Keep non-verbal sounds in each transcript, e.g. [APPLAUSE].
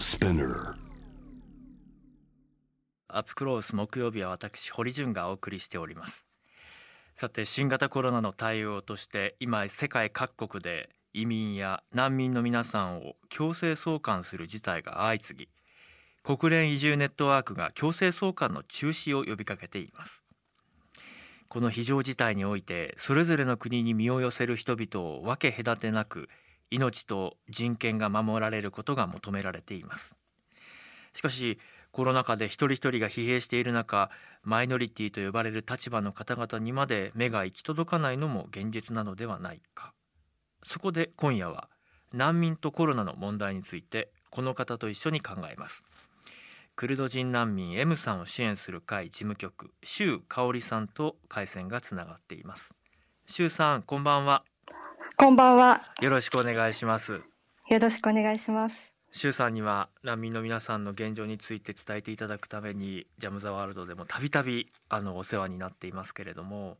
Spinner. アップクロース木曜日は私堀潤がお送りしております。さて新型コロナの対応として今世界各国で移民や難民の皆さんを強制送還する事態が相次ぎ国連移住ネットワークが強制送還の中止を呼びかけています。この非常事態においてそれぞれの国に身を寄せる人々を分け隔てなく命と人権が守られることが求められています。しかしコロナ禍で一人一人が疲弊している中マイノリティと呼ばれる立場の方々にまで目が行き届かないのも現実なのではないか。そこで今夜は難民とコロナの問題についてこの方と一緒に考えます。クルド人難民 M さんを支援する会事務局周香織さんと回線がつながっています。周さんこんばんは。こんばんは。よろしくお願いしますよろしくお願いします。周さんには難民の皆さんの現状について伝えていただくためにジャム・ザ・ワールドでもたびたびあのお世話になっていますけれども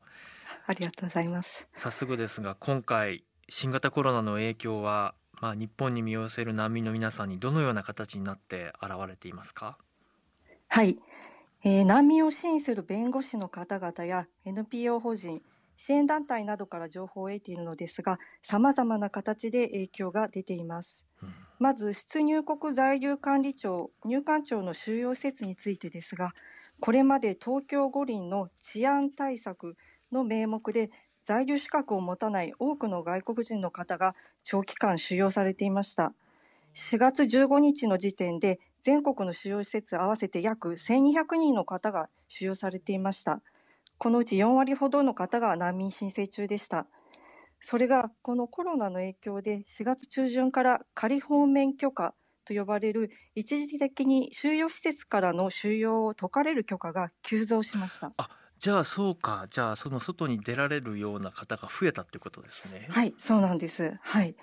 ありがとうございます。早速ですが今回新型コロナの影響は、まあ、日本に身を寄せる難民の皆さんにどのような形になって現れていますか？はい、えー難民を支援する弁護士の方々や NPO 法人、支援団体などから情報を得ているのですが、様々な形で影響が出ています。うんまず、出入国在留管理庁、入管庁の収容施設についてですが、これまで東京五輪の治安対策の名目で、在留資格を持たない多くの外国人の方が長期間収容されていました。4月15日の時点で、全国の収容施設合わせて約1200人の方が収容されていました。このうち4割ほどの方が難民申請中でした。それがこのコロナの影響で4月中旬から仮放免許可と呼ばれる一時的に収容施設からの収容を解かれる許可が急増しました。じゃあそうかじゃあその外に出られるような方が増えたってことですね。はい、そうなんです。はい。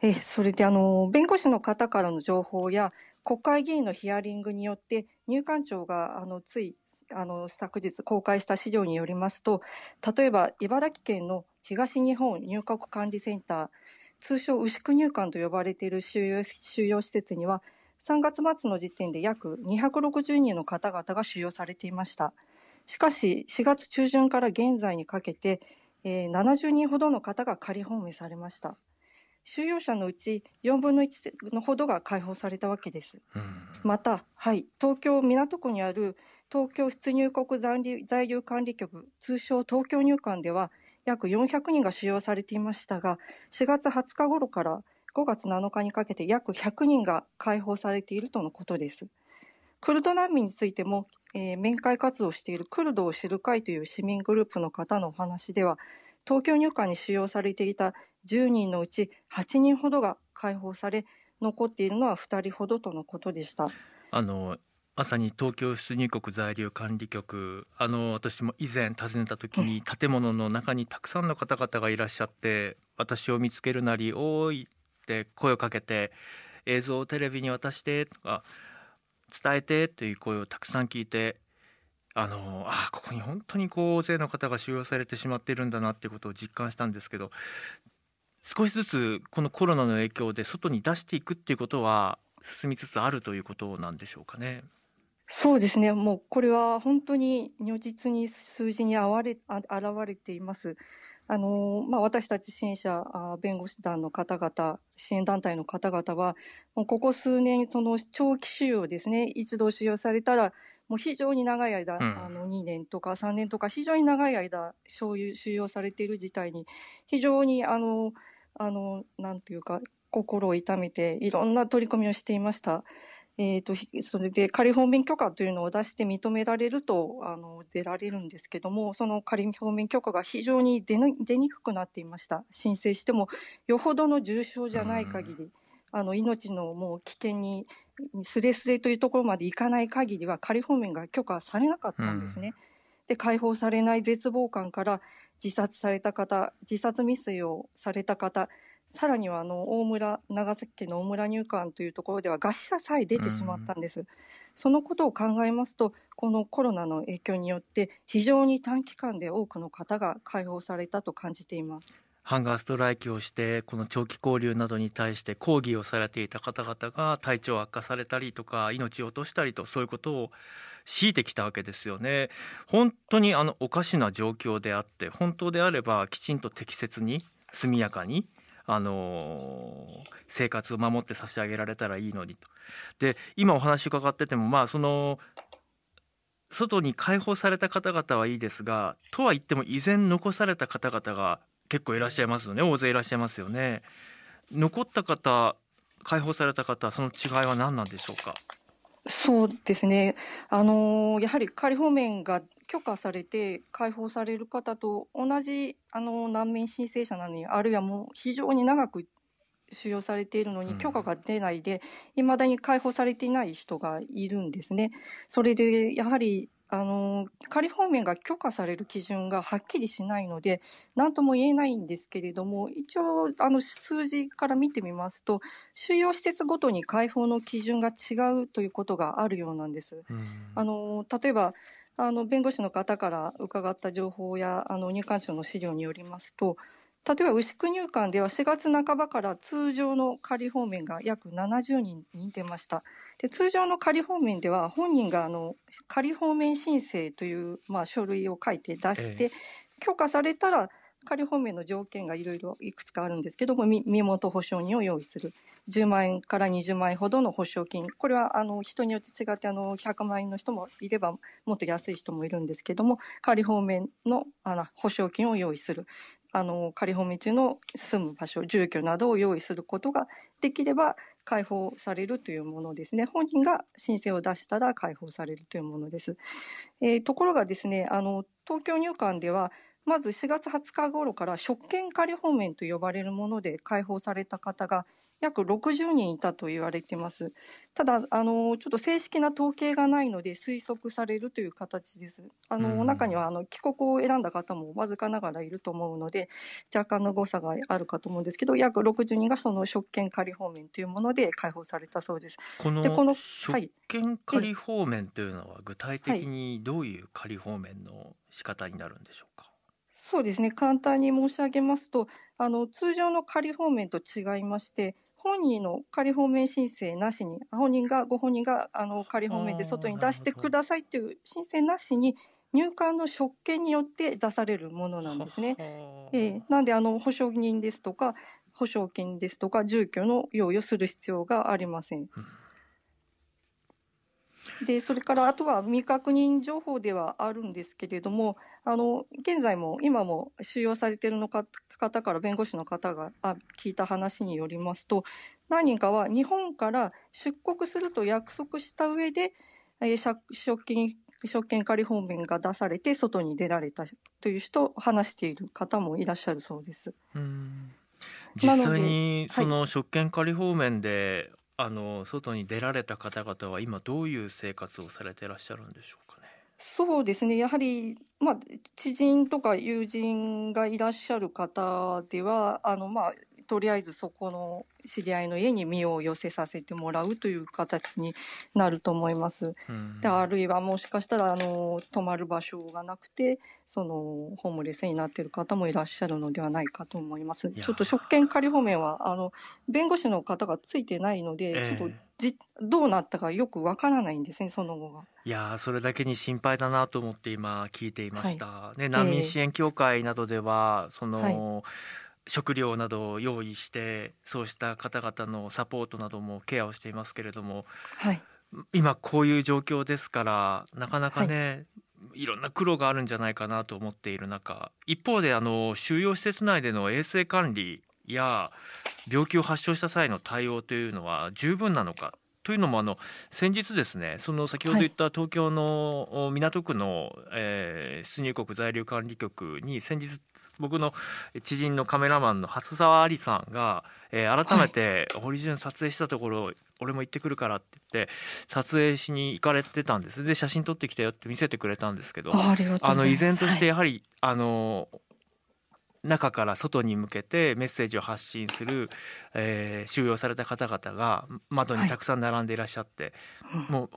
え、それであの、弁護士の方からの情報や、国会議員のヒアリングによって、入管庁が、あの、つい、あの、昨日公開した資料によりますと、例えば、茨城県の東日本入国管理センター、通称牛久入管と呼ばれている収容収容施設には、3月末の時点で約260人の方々が収容されていました。しかし、4月中旬から現在にかけて、えー70人ほどの方が仮放免されました。収容者のうち4分の1のほどが解放されたわけです。うんまた、はい、東京港区にある東京出入国在留管理局、通称東京入管では約400人が収容されていましたが、4月20日頃から5月7日にかけて約100人が解放されているとのことです。クルド難民についても、えー面会活動をしているクルドを知る会という市民グループの方のお話では、東京入管に収容されていた10人のうち8人ほどが解放され、残っているのは2人ほどとのことでした。あのまさに東京出入国在留管理局あの私も以前訪ねた時に建物の中にたくさんの方々がいらっしゃって私を見つけるなり「おーい」って声をかけて映像をテレビに渡してとか伝えてという声をたくさん聞いてあのあここに本当にこう大勢の方が収容されてしまっているんだなっていうことを実感したんですけど少しずつこのコロナの影響で外に出していくっていうことは進みつつあるということなんでしょうかね。そうですね。もうこれは本当に如実に数字にあわれあ現れています。あのまあ、私たち支援者、あ弁護士団の方々、支援団体の方々は、もうここ数年、その長期収容ですね、一度収容されたら、もう非常に長い間、うん。あの2年とか3年とか、非常に長い間、収容収容されている事態に、非常にあの、あの、なんていうか、心を痛めて、いろんな取り組みをしていました。えー、とひそれで仮放免許可というのを出して認められるとあの出られるんですけどもその仮放免許可が非常に出に出にくくなっていました。申請してもよほどの重症じゃない限りあの命のもう危険にすれすれというところまでいかない限りは仮放免が許可されなかったんですね。で解放されない絶望感から自殺された方自殺未遂をされた方さらにはあの大村長崎県の大村入管というところでは餓死者さえ出てしまったんです、そのことを考えますとこのコロナの影響によって非常に短期間で多くの方が解放されたと感じていますハンガーストライキをしてこの長期交流などに対して抗議をされていた方々が体調悪化されたりとか命を落としたりとそういうことを強いてきたわけですよね。本当にあのおかしな状況であって本当であればきちんと適切に速やかにあの生活を守って差し上げられたらいいのにと。で今お話伺っててもまあその外に解放された方々はいいですがとは言っても依然残された方々が結構いらっしゃいますよね大勢いらっしゃいますよね。残った方解放された方その違いは何なんでしょうか？そうですね。あの、やはり仮放免が許可されて解放される方と同じ、あの、難民申請者なのに、あるいはもう非常に長く収容されているのに許可が出ないで、いまだに解放されていない人がいるんですね。それで、やはりあの仮放免が許可される基準がはっきりしないので何とも言えないんですけれども一応あの数字から見てみますと収容施設ごとに解放の基準が違うということがあるようなんです。あの例えばあの弁護士の方から伺った情報やあの入管庁の資料によりますと例えば牛久入管では4月半ばから通常の仮放免が約70人に出ました。で通常の仮放免では本人があの仮放免申請という、まあ、書類を書いて出して、許可されたら仮放免の条件がいろいろいくつかあるんですけども身元保証人を用意する。10万円から20万円ほどの保証金。これはあの人によって違ってあの100万円の人もいればもっと安い人もいるんですけども仮放免のあの保証金を用意するあの仮放免中の住む場所住居などを用意することができれば解放されるというものですね本人が申請を出したら解放されるというものです。えー、ところがですねあの東京入管ではまず4月20日頃から職権仮放免と呼ばれるもので解放された方が約60人いたと言われています。ただ、あの、ちょっと正式な統計がないので推測されるという形です。あの、中には、あの、帰国を選んだ方もわずかながらいると思うので、若干の誤差があるかと思うんですけど、約60人がその職権仮放免というもので解放されたそうです。この、でこの職権仮放免というのは具体的にどういう仮放免の仕方になるんでしょうか、はいそうですね簡単に申し上げますとあの通常の仮放免と違いまして本人の仮放免申請なしに本人がご本人があの仮放免で外に出してくださいという申請なしに入管の職権によって出されるものなんですね。えー、なんであの保証人ですとか保証金ですとか住居の用意をする必要がありません。でそれからあとは未確認情報ではあるんですけれどもあの現在も今も収容されているの方から弁護士の方が聞いた話によりますと何人かは日本から出国すると約束した上で職権職権仮放免が出されて外に出られたという人を話している方もいらっしゃるそうです。実際にその職権仮放免であの外に出られた方々は今どういう生活をされてらっしゃるんでしょうかね？そうですねやはり、まあ、知人とか友人がいらっしゃる方ではあの、まあ、とりあえずそこの知り合いの家に身を寄せさせてもらうという形になると思います。であるいはもしかしたらあの泊まる場所がなくてそのホームレスになっている方もいらっしゃるのではないかと思います。ちょっと職権仮放免はあの弁護士の方がついてないので、えー、ちょっとじどうなったかよくわからないんですねその後が。いやそれだけに心配だなと思って今聞いていました。はい、ね難民支援協会などでは、えー、その、はい食料などを用意してそうした方々のサポートなどもケアをしていますけれども、はい、今こういう状況ですからなかなかね、はい、いろんな苦労があるんじゃないかなと思っている中一方であの収容施設内での衛生管理や病気を発症した際の対応というのは十分なのかというのもあの先日ですねその先ほど言った東京の港区の、えー、出入国在留管理局に先日僕の知人のカメラマンの初沢ありさんが、えー、改めて堀潤撮影したところ、はい、俺も行ってくるからって言って撮影しに行かれてたんです。で写真撮ってきたよって見せてくれたんですけどあの依然としてやはり、はい、あの中から外に向けてメッセージを発信する、えー、収容された方々が窓にたくさん並んでいらっしゃって、はい、もう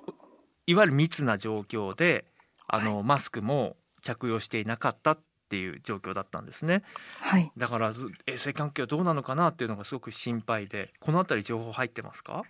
いわゆる密な状況であの、マスクも着用していなかったっていう状況だったんですね。はい。だから衛生環境どうなのかなっていうのがすごく心配で、このあたり情報入ってますか？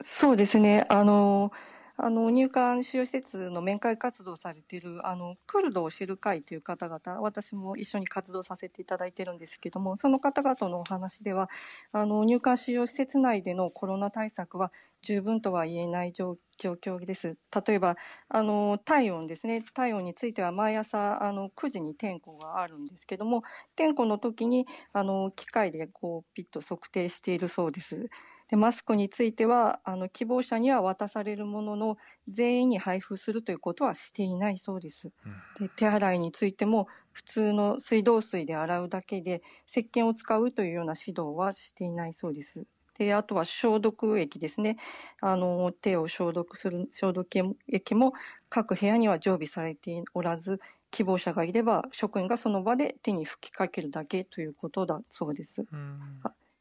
そうですね。あのあの入管収容施設の面会活動されているあのクルドを知る会という方々私も一緒に活動させていただいているんですけどもその方々のお話ではあの入管収容施設内でのコロナ対策は十分とは言えない状況です。例えばあの体温ですね体温については毎朝あの9時に点呼があるんですけども点呼の時にあの機械でこうピッと測定しているそうです。でマスクについてはあの希望者には渡されるものの全員に配布するということはしていないそうです。で手洗いについても普通の水道水で洗うだけで石鹸を使うというような指導はしていないそうです。であとは消毒液ですねあの手を消毒する消毒液も各部屋には常備されておらず希望者がいれば職員がその場で手に吹きかけるだけということだそうです。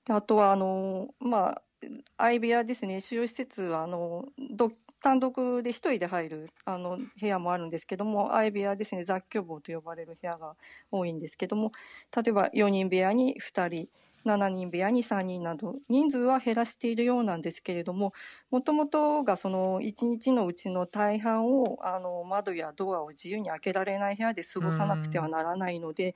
あとはあのまあ相部屋ですね。収容施設はあの単独で1人で入るあの部屋もあるんですけども相部屋ですね。雑居房と呼ばれる部屋が多いんですけども例えば4人部屋に2人7人部屋に3人など人数は減らしているようなんですけれどももともとがその1日のうちの大半をあの窓やドアを自由に開けられない部屋で過ごさなくてはならないので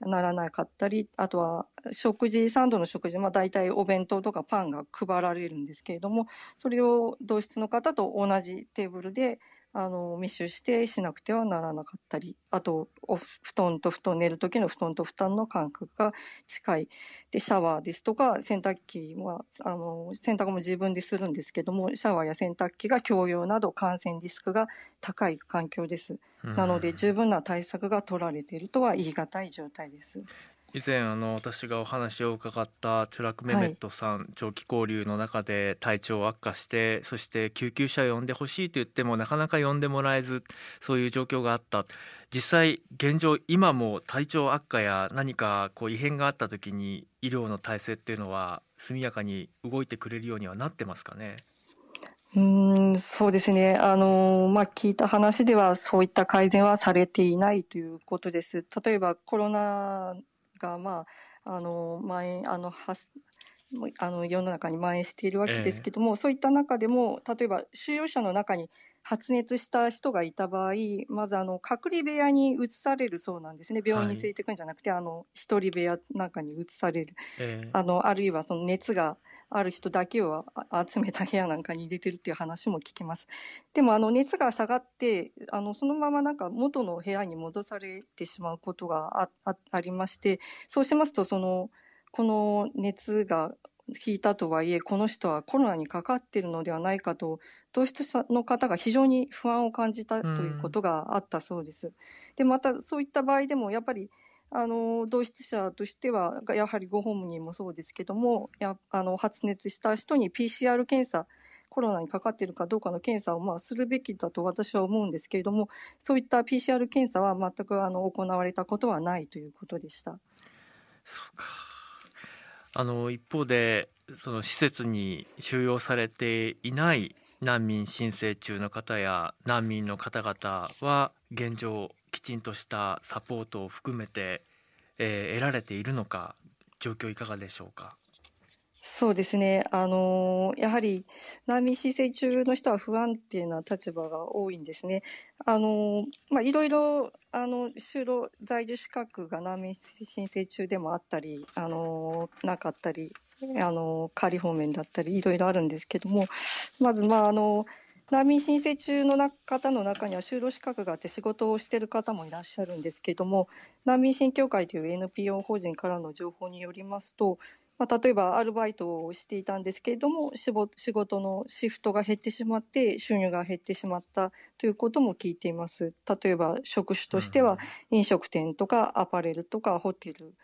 ならなかったりあとは食事3度の食事、まあ、大体お弁当とかパンが配られるんですけれどもそれを同室の方と同じテーブルであの密集してしなくてはならなかったりあとお布団と布団寝る時の布団と布団の間隔が近いでシャワーですとか洗濯機はあの洗濯も自分でするんですけどもシャワーや洗濯機が共用など感染リスクが高い環境です。なので十分な対策が取られているとは言い難い状態です。以前あの私がお話を伺ったチュラク・メメットさん、はい、長期交流の中で体調悪化してそして救急車を呼んでほしいと言ってもなかなか呼んでもらえずそういう状況があった実際現状今も体調悪化や何かこう異変があった時に医療の体制っていうのは速やかに動いてくれるようにはなってますかね？うんそうですね。あの、まあ、聞いた話では、そういった改善はされていないということです。例えば、コロナが、まあ、あの、蔓延、あの、はあの世の中に蔓延しているわけですけども、えー、そういった中でも例えば収容者の中に発熱した人がいた場合まずあの隔離部屋に移されるそうなんですね。病院に連れていくんじゃなくて、はい、あの一人部屋なんかに移される、えー、あのあるいはその熱がある人だけを集めた部屋なんかに入れてるっていう話も聞きます。でもあの熱が下がってあのそのままなんか元の部屋に戻されてしまうことがありましてそうしますとそのこの熱が引いたとはいえこの人はコロナにかかっているのではないかと同室者の方が非常に不安を感じたということがあったそうです。でまたそういった場合でもやっぱりあの同室者としてはやはりご本人もそうですけどもやあの発熱した人に PCR 検査コロナにかかっているかどうかの検査をまあするべきだと私は思うんですけれどもそういった PCR 検査は全くあの行われたことはないということでした。そうかあの一方でその施設に収容されていない難民申請中の方や難民の方々は現状きちんとしたサポートを含めて、えー、得られているのか状況いかがでしょうか？そうですね。あのやはり難民申請中の人は不安定な立場が多いんですね。あのまあいろいろあの就労在留資格が難民申請中でもあったり、あのなかったり、あの仮放免だったりいろいろあるんですけども、まずまああの難民申請中の方の中には就労資格があって仕事をしている方もいらっしゃるんですけれども難民審協会という NPO 法人からの情報によりますと、まあ、例えばアルバイトをしていたんですけれども仕事のシフトが減ってしまって収入が減ってしまったということも聞いています。例えば職種としては飲食店とかアパレルとかホテル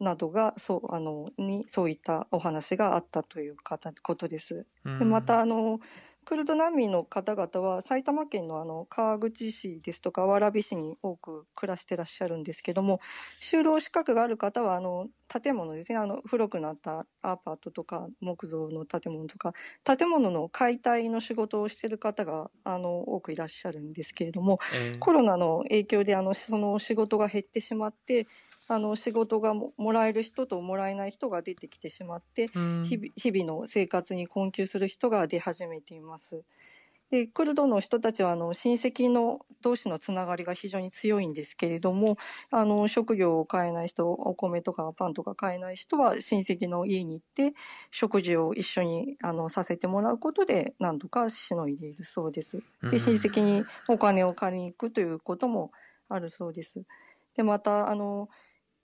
などがそうあのにそういったお話があったということです。でまたあのクルド難民の方々は埼玉県のあの川口市ですとか蕨市に多く暮らしてらっしゃるんですけども就労資格がある方はあの建物ですね。あの古くなったアパートとか木造の建物とか建物の解体の仕事をしている方があの多くいらっしゃるんですけれども、えー、コロナの影響であのその仕事が減ってしまってあの仕事がもらえる人ともらえない人が出てきてしまって、うん、日々の生活に困窮する人が出始めています。でクルドの人たちはあの親戚の同士のつながりが非常に強いんですけれどもあの職業を買えない人お米とかパンとか買えない人は親戚の家に行って食事を一緒にあのさせてもらうことで何とかしのいでいるそうです。で親戚にお金を借りに行くということもあるそうです。でまたあの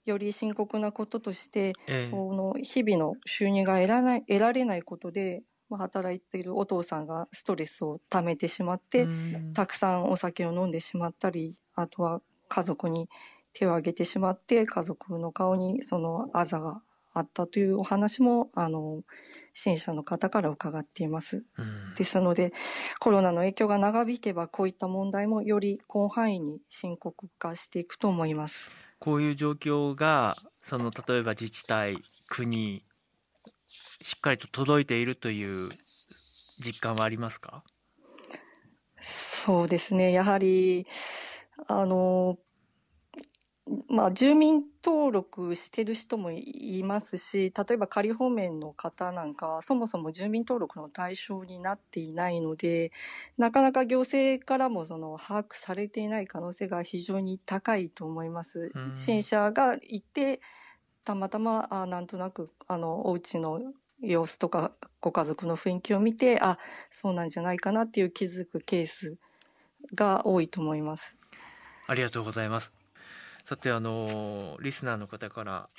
より深刻なこととして、えー、その日々の収入が得らない得られないことで、まあ、働いているお父さんがストレスをためてしまって、たくさんお酒を飲んでしまったりあとは家族に手を挙げてしまって家族の顔にそのあざがあったというお話もあの支援者の方から伺っています。ですのでコロナの影響が長引けばこういった問題もより広範囲に深刻化していくと思います。こういう状況がその例えば自治体国しっかりと届いているという実感はありますか？そうですね。やはりあのまあ、住民登録してる人もいますし例えば仮放免の方なんかはそもそも住民登録の対象になっていないのでなかなか行政からもその把握されていない可能性が非常に高いと思います。支援者がいてたまたまあなんとなくあのお家の様子とかご家族の雰囲気を見てあそうなんじゃないかなっていう気づくケースが多いと思います。ありがとうございます。さてあのリスナーの方から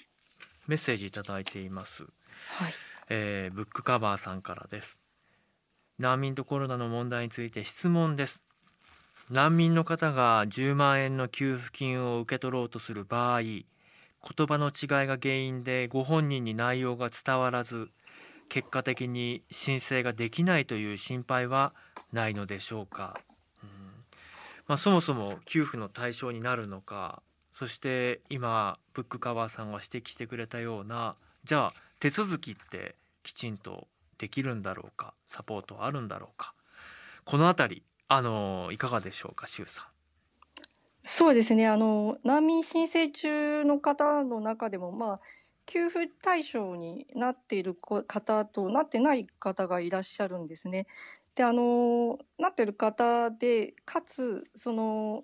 メッセージいただいています、はい。えー、ブックカバーさんからです。難民とコロナの問題について質問です。難民の方が10万円の給付金を受け取ろうとする場合言葉の違いが原因でご本人に内容が伝わらず結果的に申請ができないという心配はないのでしょうか、うん。まあ、そもそも給付の対象になるのかそして今ブックカバーさんが指摘してくれたようなじゃあ手続きってきちんとできるんだろうかサポートあるんだろうかこの辺りあのいかがでしょうか周さん。そうですねあの難民申請中の方の中でもまあ給付対象になっている方となってない方がいらっしゃるんですね。であのなってる方でかつその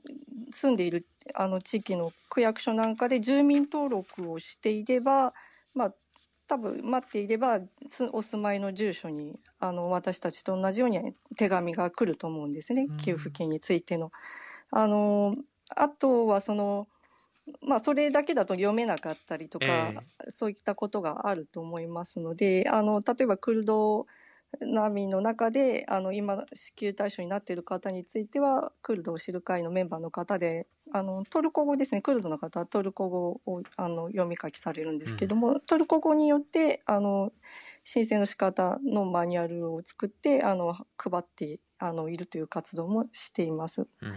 住んでいるあの地域の区役所なんかで住民登録をしていればまあ多分待っていればお住まいの住所にあの私たちと同じように手紙が来ると思うんですね。給付金についての。あのあとはそのまあ、それだけだと読めなかったりとか、えー、そういったことがあると思いますのであの例えばクルド難民の中であの今支給対象になっている方についてはクルドを知る会のメンバーの方であのトルコ語ですね。クルドの方はトルコ語をあの読み書きされるんですけども、うん、トルコ語によってあの申請の仕方のマニュアルを作ってあの配ってあのいるという活動もしています。うん、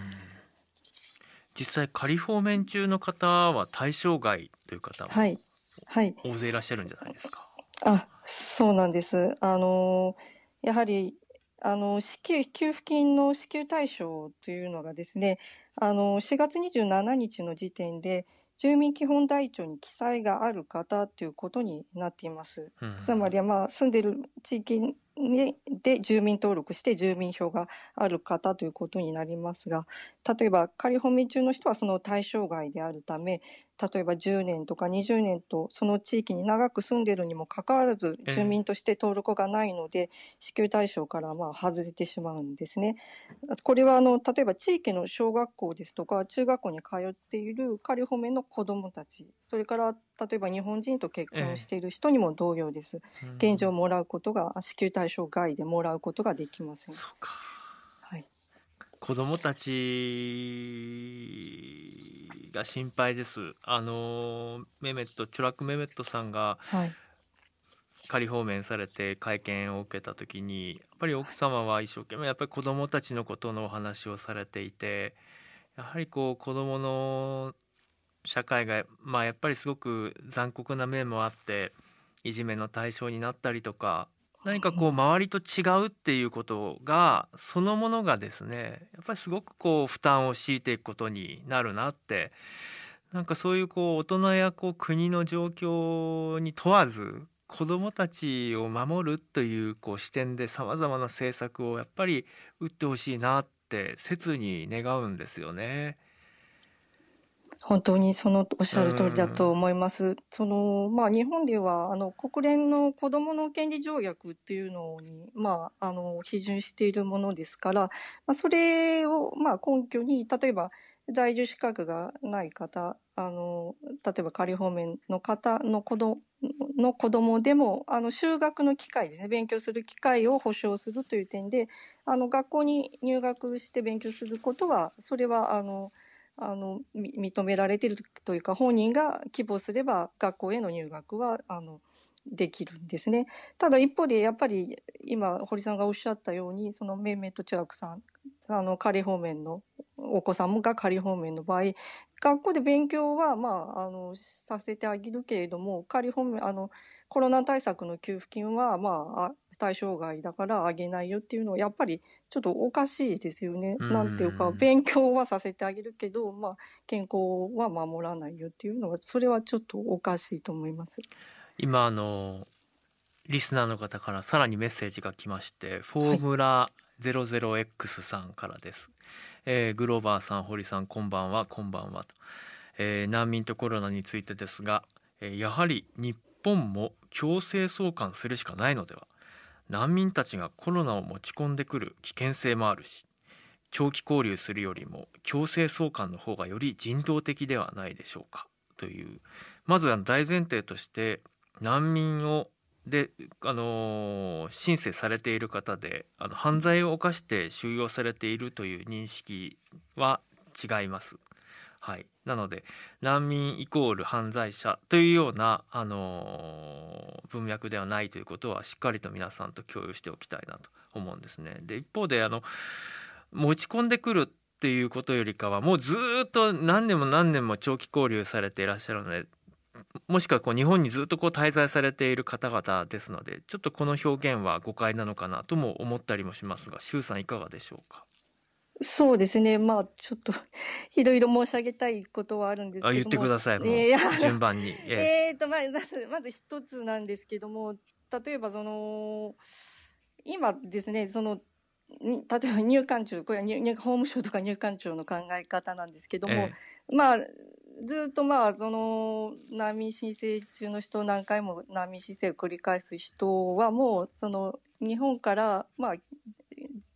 実際仮放免中の方は対象外という方も、はい、はい、大勢いらっしゃるんじゃないですか？あ、そうなんです。あの、やはり、あの、支給、給付金の支給対象というのがですね、あの、4月27日の時点で、住民基本台帳に記載がある方ということになっています。うん、つまりは、まあ、住んでる地域にで住民登録して住民票がある方ということになりますが、例えば仮放免中の人はその対象外であるため、例えば10年とか20年とその地域に長く住んでるにもかかわらず住民として登録がないので支給対象からまあ外れてしまうんですね。これはあの例えば地域の小学校ですとか中学校に通っている仮放免の子どもたちそれから例えば日本人と結婚している人にも同様です。現状もらうことが支給対象外でもらうことができません。そうか子供たちが心配です。あのメメットチョラクメメットさんが、はい、仮放免されて会見を受けた時にやっぱり奥様は一生懸命やっぱり子どもたちのことのお話をされていてやはりこう子どもの社会がまあやっぱりすごく残酷な面もあっていじめの対象になったりとか何かこう周りと違うっていうことがそのものがですねやっぱりすごくこう負担を強いていくことになるなってなんかそういうこう大人やこう国の状況に問わず子どもたちを守るというこう視点でさまざまな政策をやっぱり打ってほしいなって切に願うんですよね。本当にそのおっしゃる通りだと思います。そのまあ日本ではあの国連の子どもの権利条約っていうのにまああの批准しているものですから、まあ、それをまあ根拠に例えば在住資格がない方あの例えば仮放免の方の子どの子供でもあの修学の機会ですね勉強する機会を保障するという点であの学校に入学して勉強することはそれはあのあの認められてるというか本人が希望すれば学校への入学はあのできるんですね。ただ一方でやっぱり今堀さんがおっしゃったようにそのメイメント中学さんあの仮方面のお子さんが仮方面の場合学校で勉強はまああのさせてあげるけれども仮方面あのコロナ対策の給付金はまあ対象外だからあげないよっていうのはやっぱりちょっとおかしいですよね。なんていうか勉強はさせてあげるけど、まあ、健康は守らないよっていうのはそれはちょっとおかしいと思います。今あのリスナーの方からさらにメッセージが来ましてフォームラ 00X さんからです、えー、グローバーさん堀さんこんばんは。こんばんはと、えー、難民とコロナについてですが、えー、やはり日本も強制送還するしかないのでは。難民たちがコロナを持ち込んでくる危険性もあるし長期交流するよりも強制送還の方がより人道的ではないでしょうか。という。まず大前提として難民をで、あの申請されている方であの犯罪を犯して収容されているという認識は違います。はい、なので難民イコール犯罪者というような、あの文脈ではないということはしっかりと皆さんと共有しておきたいなと思うんですね。で一方であの持ち込んでくるっていうことよりかはもうずっと何年も何年も長期交流されていらっしゃるのでもしくはこう日本にずっとこう滞在されている方々ですのでちょっとこの表現は誤解なのかなとも思ったりもしますが周さんいかがでしょうか？そうですね。まあちょっといろいろ申し上げたいことはあるんですけど言ってください順番に。[LAUGHS] えー、とまずまず一つなんですけども例えばその今ですねその例えば入管庁これは入法務省とか入管庁の考え方なんですけども、えー、まあずっとまあその難民申請中の人何回も難民申請を繰り返す人はもうその日本からまあ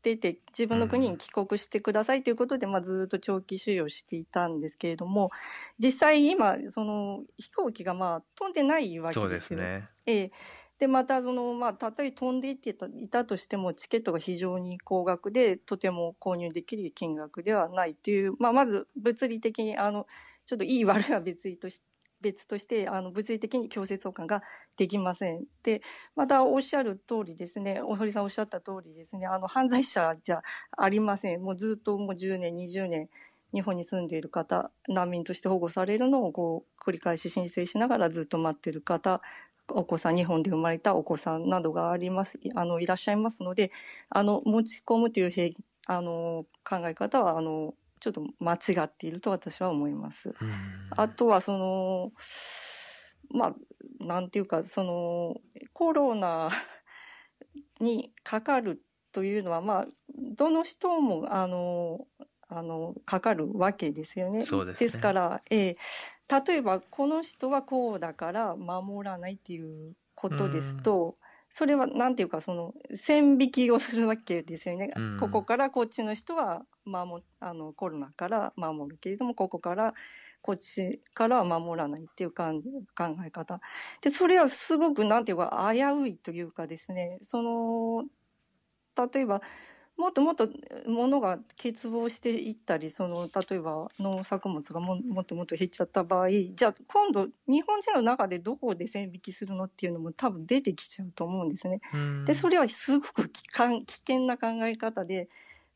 出て自分の国に帰国してくださいということで、まあ、ずっと長期収容していたんですけれども実際今その飛行機がまあ飛んでないわけですよ。ね、ええでまたその、まあ、たとえ飛んでいっていたとしてもチケットが非常に高額でとても購入できる金額ではないという、まあ、まず物理的にあのちょっといい悪いは別とし [LAUGHS] 別としてあの物理的に強制送還ができません。でまたおっしゃる通りですね大堀さんおっしゃった通りですねあの犯罪者じゃありませんもうずっともう10年20年日本に住んでいる方難民として保護されるのをこう繰り返し申請しながらずっと待っている方お子さん日本で生まれたお子さんなどがありますあのいらっしゃいますのであの持ち込むというあの考え方はあのちょっと間違っていると私は思います。あとはそのまあなんていうかそのコロナにかかるというのはまあどの人もあのあのかかるわけですよね。ですねですから、えー、例えばこの人はこうだから守らないっていうことですと、それはなんていうかその線引きをするわけですよね。うん、ここからこっちの人は守あのコロナから守るけれどもここからこっちからは守らないっていう感じ考え方でそれはすごくなんていうか危ういというかですねその例えばもっともっと物が欠乏していったりその例えば農作物がももっともっと減っちゃった場合じゃあ今度日本人の中でどこで線引きするのっていうのも多分出てきちゃうと思うんですね。でそれはすごく危険な考え方で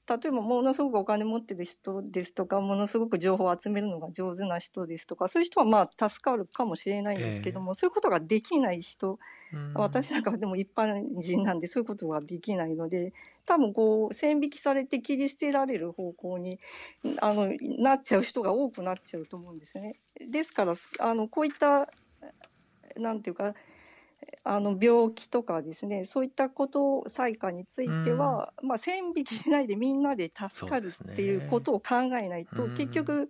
例えばものすごくお金持ってる人ですとかものすごく情報を集めるのが上手な人ですとかそういう人はまあ助かるかもしれないんですけども、えー、そういうことができない人、私なんかでも一般人なんでそういうことができないので多分こう線引きされて切り捨てられる方向にあのなっちゃう人が多くなっちゃうと思うんですね。ですからあのこういったなんていうかあの病気とかですねそういったこと災禍については、まあ、線引きしないでみんなで助かるっていうことを考えないと、結局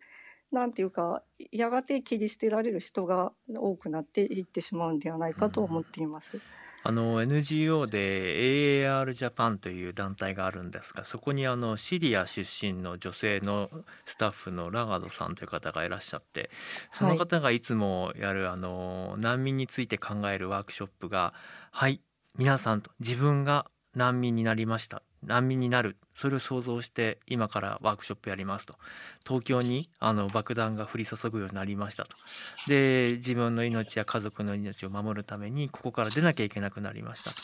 なんていうかやがて切り捨てられる人が多くなっていってしまうんではないかと思っています。あの NGO で AAR ジャパンという団体があるんですがそこにあのシリア出身の女性のスタッフのラガードさんという方がいらっしゃってその方がいつもやるあの難民について考えるワークショップが「はい皆さんと自分が難民になりました難民になる。それを想像して今からワークショップやりますと。東京にあの爆弾が降り注ぐようになりましたと。で自分の命や家族の命を守るためにここから出なきゃいけなくなりましたと。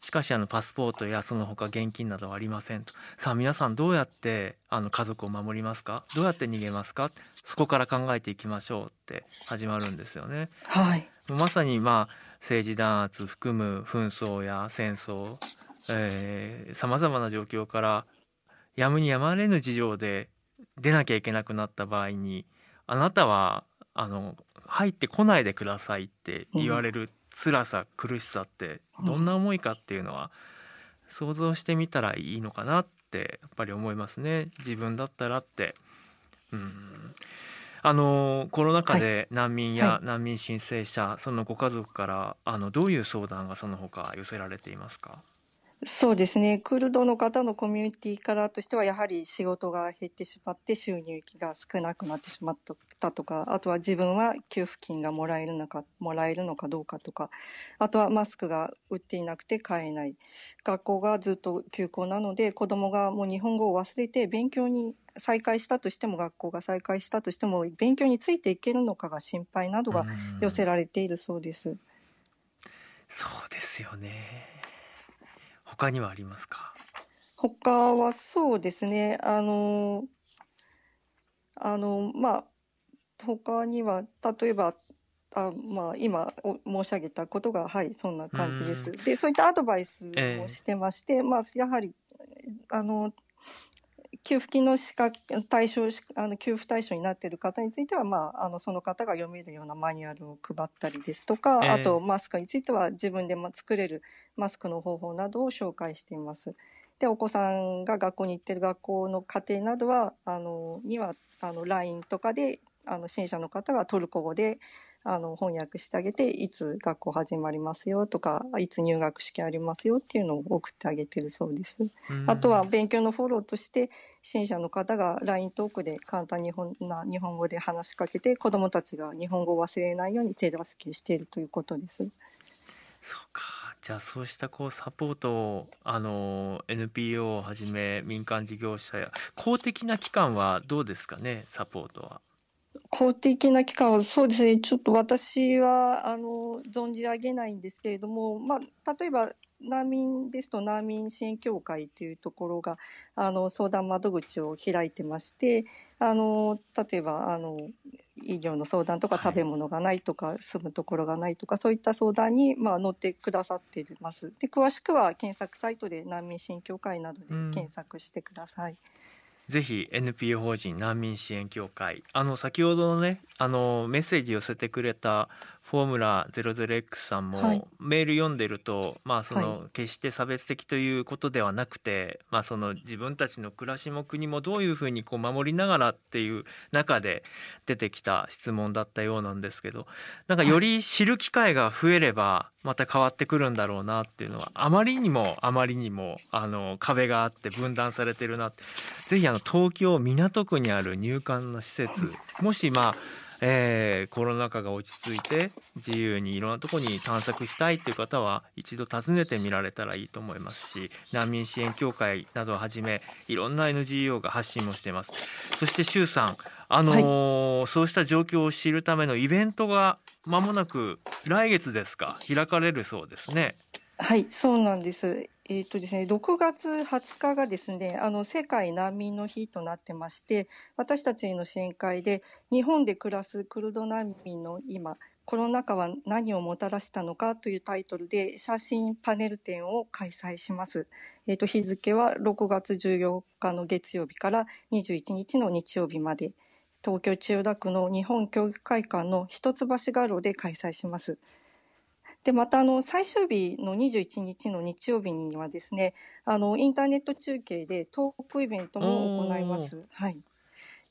しかしあのパスポートやその他現金などはありませんと。さあ皆さんどうやってあの家族を守りますか？どうやって逃げますか？そこから考えていきましょうって始まるんですよね。はい、まさにまあ政治弾圧含む紛争や戦争さまざまな状況からやむにやまれぬ事情で出なきゃいけなくなった場合にあなたはあの入ってこないでくださいって言われる辛さ、苦しさってどんな思いかっていうのは想像してみたらいいのかなってやっぱり思いますね。自分だったらって。うん。あのコロナ禍で難民や難民申請者、はいはい、そのご家族からあのどういう相談がその他寄せられていますか？そうですね。クルドの方のコミュニティからとしては、やはり仕事が減ってしまって収入が少なくなってしまったとか、あとは自分は給付金がもらえるのか、もらえるのかどうかとか、あとはマスクが売っていなくて買えない。学校がずっと休校なので、子供がもう日本語を忘れて勉強に再開したとしても、学校が再開したとしても、勉強についていけるのかが心配などが寄せられているそうです。そうですよね。他にはありますか？他はそうですね。あのあのまあ他には例えばあまあ今申し上げたことがはいそんな感じです。でそういったアドバイスをしてまして、えー、まあやはりあの給付金の資格対象あの給付対象になっている方については、まあ、あのその方が読めるようなマニュアルを配ったりですとか、えー、あとマスクについては自分で作れるマスクの方法などを紹介しています。でお子さんが学校に行っている学校の家庭などはあのにはあの LINE とかであの支援者の方がトルコ語であの翻訳してあげていつ学校始まりますよとかいつ入学式ありますよっていうのを送ってあげてるそうです。あとは勉強のフォローとして支援者の方が LINE トークで簡単日本な日本語で話しかけて子どもたちが日本語を忘れないように手助けしているということです。そうかじゃあそうしたこうサポートをあの NPO をはじめ民間事業者や公的な機関はどうですかねサポートは。公的な機関はそうですねちょっと私はあの存じ上げないんですけれども、まあ、例えば難民ですと難民支援協会というところがあの相談窓口を開いてましてあの例えばあの医療の相談とか食べ物がないとか、はい、住むところがないとかそういった相談に、まあ、乗ってくださっています。で詳しくは検索サイトで難民支援協会などで検索してください。うんぜひ NPO 法人難民支援協会。あの先ほどのねあのメッセージ寄せてくれたフォームラ 00X さんも、はい、メール読んでるとまあその、はい、決して差別的ということではなくてまあその自分たちの暮らしも国もどういうふうにこう守りながらっていう中で出てきた質問だったようなんですけどなんかより知る機会が増えればまた変わってくるんだろうなっていうのはあまりにもあまりにもあの壁があって分断されてるなって。ぜひあの東京港区にある入管の施設もしまあえー、コロナ禍が落ち着いて自由にいろんなとこに探索したいっていう方は一度訪ねてみられたらいいと思いますし難民支援協会などをはじめいろんな NGO が発信もしています。そして周さんあのーはい、そうした状況を知るためのイベントがまもなく来月ですか？開かれるそうですね。はいそうなんですえっとですね、6月20日がですね、あの世界難民の日となってまして、私たちの支援会で日本で暮らすクルド難民の今、コロナ禍は何をもたらしたのかというタイトルで写真パネル展を開催します。えっと、日付は6月14日の月曜日から21日の日曜日まで、東京千代田区の日本教育会館の一橋画廊で開催します。でまたあの最終日の21日の日曜日にはですねあのインターネット中継でトークイベントも行います。はい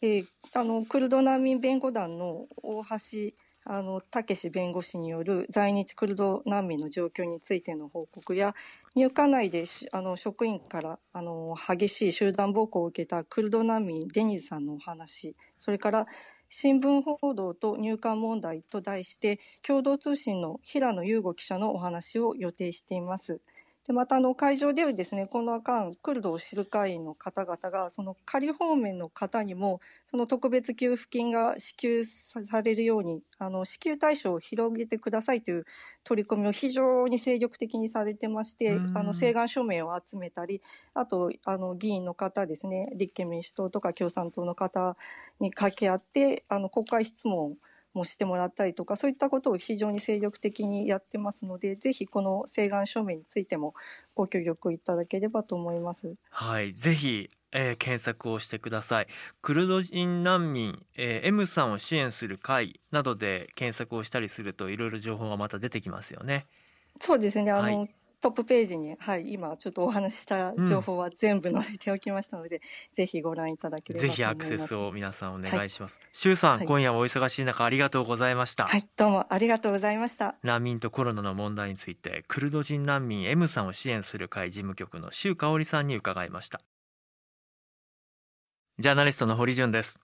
えー、あのクルド難民弁護団の大橋あの武史弁護士による在日クルド難民の状況についての報告や入管内であの職員からあの激しい集団暴行を受けたクルド難民デニズさんのお話それから新聞報道と入管問題と題して共同通信の平野優吾記者のお話を予定しています。でまたあの会場ではですねこの間クルドを知る会員の方々がその仮放免の方にもその特別給付金が支給されるようにあの支給対象を広げてくださいという取り組みを非常に精力的にされてまして、あの請願署名を集めたりあとあの議員の方ですね立憲民主党とか共産党の方に掛け合ってあの国会質問をもしてもらったりとかそういったことを非常に精力的にやってますのでぜひこの請願書面についてもご協力いただければと思います。はい。ぜひえー、検索をしてください。クルド人難民、えー、M さんを支援する会などで検索をしたりするといろいろ情報がまた出てきますよね。そうですね。あの、はい、トップページに、はい、今ちょっとお話した情報は全部載せておきましたので、うん、ぜひご覧いただければぜひアクセスを皆さんお願いします。しゅうさん、はい、今夜お忙しい中ありがとうございました。はい、どうもありがとうございました。難民とコロナの問題について、クルド人難民 M さんを支援する会事務局の周香織さんに伺いました。ジャーナリストの堀潤です。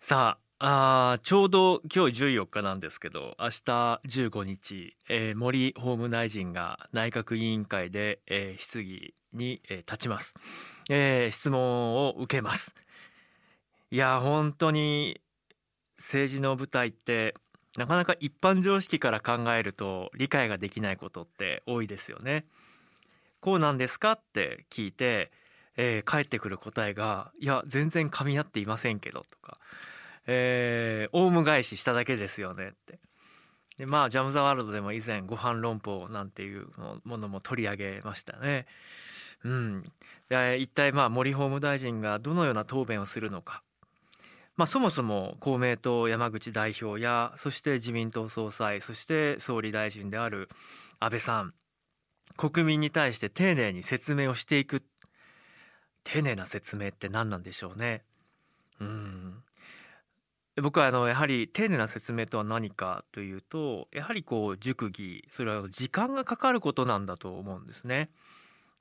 さあ、あちょうど今日14日なんですけど明日15日、えー、森法務大臣が内閣委員会で、えー、質疑に、えー、立ちます、えー、質問を受けます。いや本当に政治の舞台ってなかなか一般常識から考えると理解ができないことって多いですよね。こうなんですかって聞いて、えー、返ってくる答えがいや全然噛み合っていませんけどとか。えー、オウム返ししただけですよねって。でまあジャム・ザ・ワールドでも以前ご飯論法なんていうものも取り上げましたね。うん、で一体まあ森法務大臣がどのような答弁をするのか、まあ、そもそも公明党山口代表やそして自民党総裁そして総理大臣である安倍さん。国民に対して丁寧に説明をしていく。丁寧な説明って何なんでしょうね。うん。僕はあのやはり丁寧な説明とは何かというとやはりこう熟議それは時間がかかることなんだと思うんですね。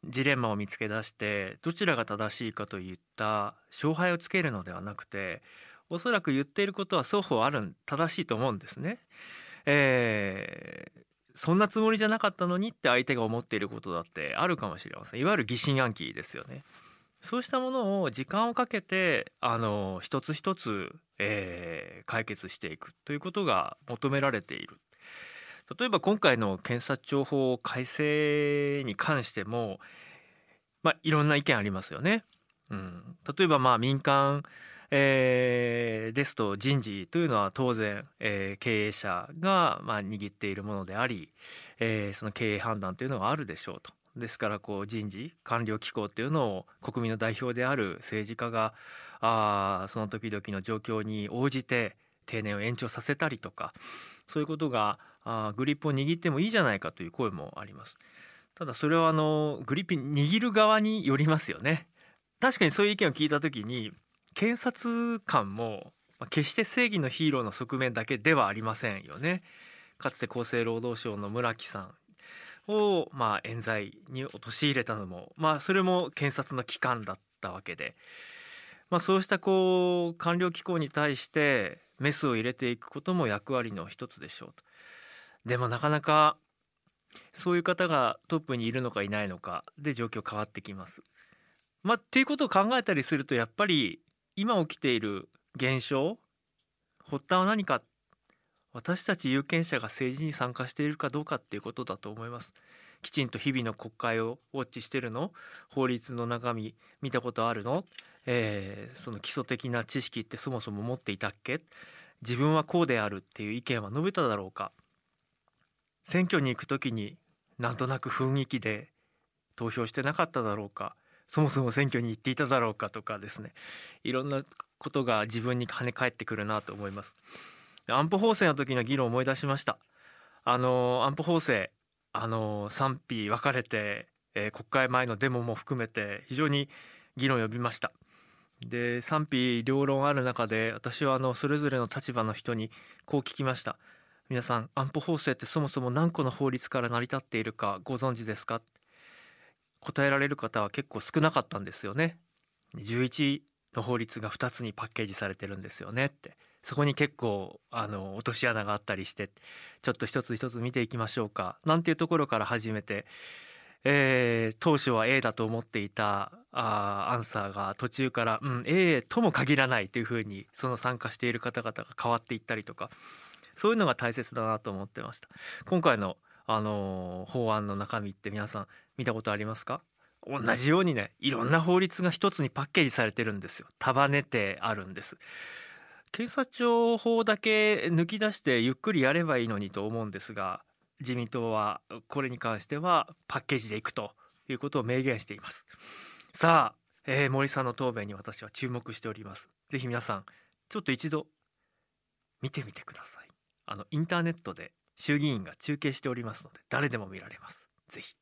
ジレンマを見つけ出してどちらが正しいかといった勝敗をつけるのではなくておそらく言っていることは双方ある正しいと思うんですね。えー、そんなつもりじゃなかったのにって相手が思っていることだってあるかもしれませんいわゆる疑心暗鬼ですよね。そうしたものを時間をかけてあの一つ一つ、えー、解決していくということが求められている。例えば今回の検察庁法改正に関しても、まあ、いろんな意見ありますよね。うん、例えばまあ民間、えー、ですと人事というのは当然、えー、経営者がまあ握っているものであり、えー、その経営判断というのがあるでしょうと。ですからこう人事官僚機構っていうのを国民の代表である政治家があその時々の状況に応じて定年を延長させたりとかそういうことがあグリップを握ってもいいじゃないかという声もあります。ただそれはあのグリップ握る側によりますよね。確かにそういう意見を聞いた時に検察官も決して正義のヒーローの側面だけではありませんよね。かつて厚生労働省の村木さんをまあ冤罪に陥れたのもまあそれも検察の機関だったわけで、まあ、そうしたこう官僚機構に対してメスを入れていくことも役割の一つでしょうと。でもなかなかそういう方がトップにいるのかいないのかで状況変わってきます。まあっていうことを考えたりするとやっぱり今起きている現象発端は何か私たち有権者が政治に参加しているかどうかっていうことだと思います。きちんと日々の国会をウォッチしてるの？法律の中身見たことあるの、えー、その基礎的な知識ってそもそも持っていたっけ？自分はこうであるっていう意見は述べただろうか？選挙に行く時になんとなく雰囲気で投票してなかっただろうか？そもそも選挙に行っていただろうか？とかですね。いろんなことが自分に跳ね返ってくるなと思います。安保法制の時の議論を思い出しました。あの安保法制あの賛否分かれて、えー、国会前のデモも含めて非常に議論を呼びました。で賛否両論ある中で私はあのそれぞれの立場の人にこう聞きました。皆さん安保法制ってそもそも何個の法律から成り立っているかご存知ですか？答えられる方は結構少なかったんですよね。11の法律が2つにパッケージされてるんですよねって。そこに結構あの落とし穴があったりしてちょっと一つ一つ見ていきましょうか。なんていうところから始めて、えー、当初は A だと思っていたあアンサーが途中から、うん、A とも限らないというふうにその参加している方々が変わっていったりとかそういうのが大切だなと思ってました。今回の、あの、法案の中身って皆さん見たことありますか？同じようにねいろんな法律が一つにパッケージされてるんですよ。束ねてあるんです。警察庁法だけ抜き出してゆっくりやればいいのにと思うんですが自民党はこれに関してはパッケージでいくということを明言しています。さあ、えー、森さんの答弁に私は注目しております。ぜひ皆さんちょっと一度見てみてください。あのインターネットで衆議院が中継しておりますので誰でも見られます。ぜひ。